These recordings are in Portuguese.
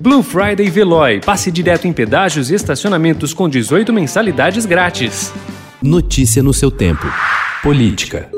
Blue Friday Veloy. Passe direto em pedágios e estacionamentos com 18 mensalidades grátis. Notícia no seu tempo. Política.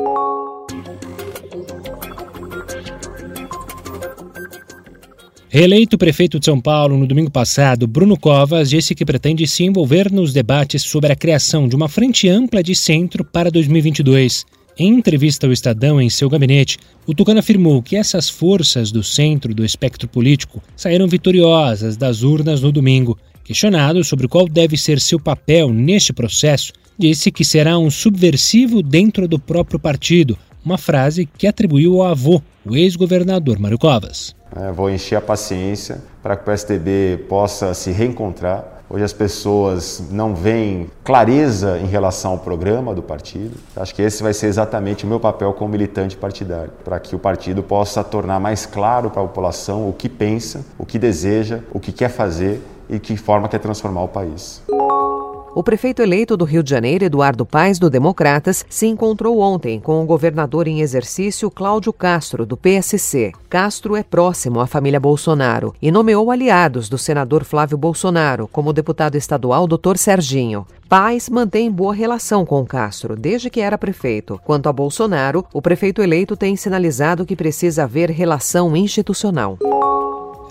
Reeleito prefeito de São Paulo no domingo passado, Bruno Covas disse que pretende se envolver nos debates sobre a criação de uma frente ampla de centro para 2022. Em entrevista ao Estadão em seu gabinete, o Tucano afirmou que essas forças do centro do espectro político saíram vitoriosas das urnas no domingo. Questionado sobre qual deve ser seu papel neste processo, disse que será um subversivo dentro do próprio partido, uma frase que atribuiu ao avô, o ex-governador Mário Covas. É, vou encher a paciência para que o PSDB possa se reencontrar. Hoje as pessoas não veem clareza em relação ao programa do partido. Acho que esse vai ser exatamente o meu papel como militante partidário, para que o partido possa tornar mais claro para a população o que pensa, o que deseja, o que quer fazer e que forma quer transformar o país. O prefeito eleito do Rio de Janeiro, Eduardo Paes, do Democratas, se encontrou ontem com o governador em exercício Cláudio Castro, do PSC. Castro é próximo à família Bolsonaro e nomeou aliados do senador Flávio Bolsonaro, como o deputado estadual Dr. Serginho. Paes mantém boa relação com Castro desde que era prefeito. Quanto a Bolsonaro, o prefeito eleito tem sinalizado que precisa haver relação institucional.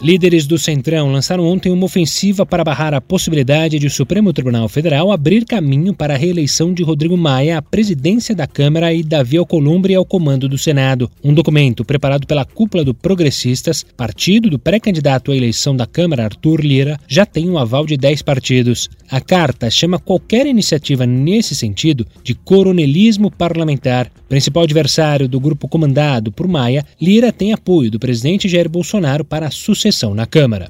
Líderes do Centrão lançaram ontem uma ofensiva para barrar a possibilidade de o Supremo Tribunal Federal abrir caminho para a reeleição de Rodrigo Maia à presidência da Câmara e Davi Alcolumbre ao comando do Senado. Um documento preparado pela cúpula do Progressistas, partido do pré-candidato à eleição da Câmara, Arthur Lira, já tem um aval de 10 partidos. A carta chama qualquer iniciativa nesse sentido de coronelismo parlamentar. Principal adversário do grupo comandado por Maia, Lira tem apoio do presidente Jair Bolsonaro para a sucessão na Câmara.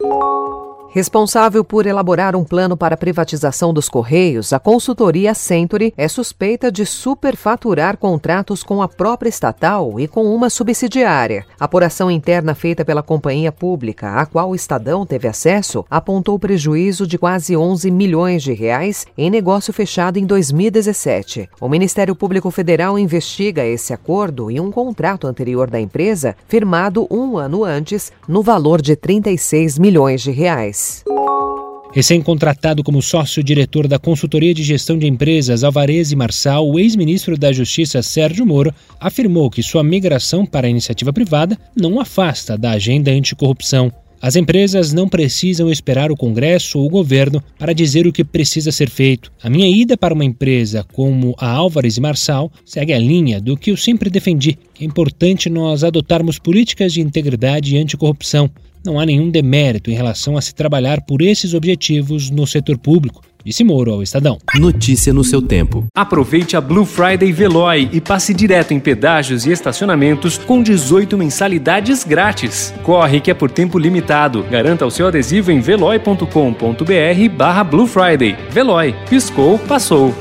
Responsável por elaborar um plano para a privatização dos Correios, a consultoria Century é suspeita de superfaturar contratos com a própria estatal e com uma subsidiária. A apuração interna feita pela companhia pública, a qual o Estadão teve acesso, apontou prejuízo de quase 11 milhões de reais em negócio fechado em 2017. O Ministério Público Federal investiga esse acordo e um contrato anterior da empresa, firmado um ano antes, no valor de 36 milhões de reais. Recém-contratado como sócio-diretor da consultoria de gestão de empresas Alvarez e Marçal, o ex-ministro da Justiça Sérgio Moro afirmou que sua migração para a iniciativa privada não afasta da agenda anticorrupção. As empresas não precisam esperar o Congresso ou o governo para dizer o que precisa ser feito. A minha ida para uma empresa como a Álvares e Marçal segue a linha do que eu sempre defendi, é importante nós adotarmos políticas de integridade e anticorrupção não há nenhum demérito em relação a se trabalhar por esses objetivos no setor público. Disse Moro ao Estadão. Notícia no seu tempo. Aproveite a Blue Friday Veloy e passe direto em pedágios e estacionamentos com 18 mensalidades grátis. Corre que é por tempo limitado. Garanta o seu adesivo em veloy.com.br barra Blue Friday. Veloy. Piscou, passou.